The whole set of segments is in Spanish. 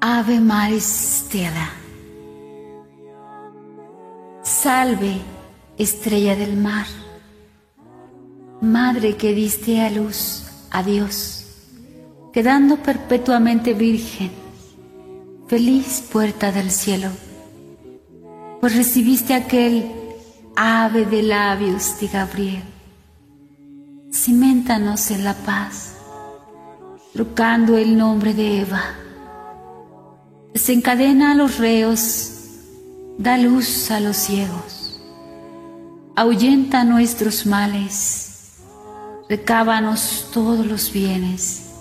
Ave Maris Stella. Salve, estrella del mar, Madre que diste a luz a Dios, quedando perpetuamente virgen, feliz puerta del cielo, pues recibiste aquel ave de labios de Gabriel. Cimentanos en la paz, trucando el nombre de Eva. Desencadena a los reos, da luz a los ciegos, ahuyenta nuestros males, recábanos todos los bienes.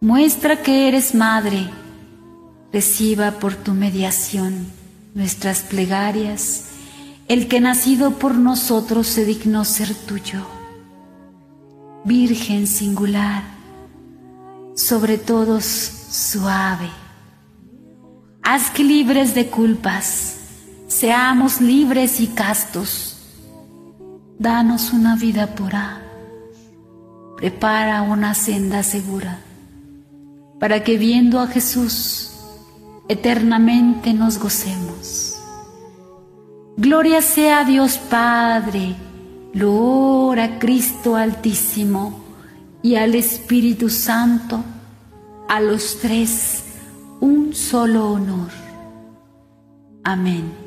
Muestra que eres madre, reciba por tu mediación nuestras plegarias el que nacido por nosotros se dignó ser tuyo. Virgen singular, sobre todos suave. Haz que libres de culpas, seamos libres y castos. Danos una vida pura, prepara una senda segura, para que viendo a Jesús, eternamente nos gocemos. Gloria sea a Dios Padre, gloria a Cristo Altísimo y al Espíritu Santo, a los tres solo honor. Amén.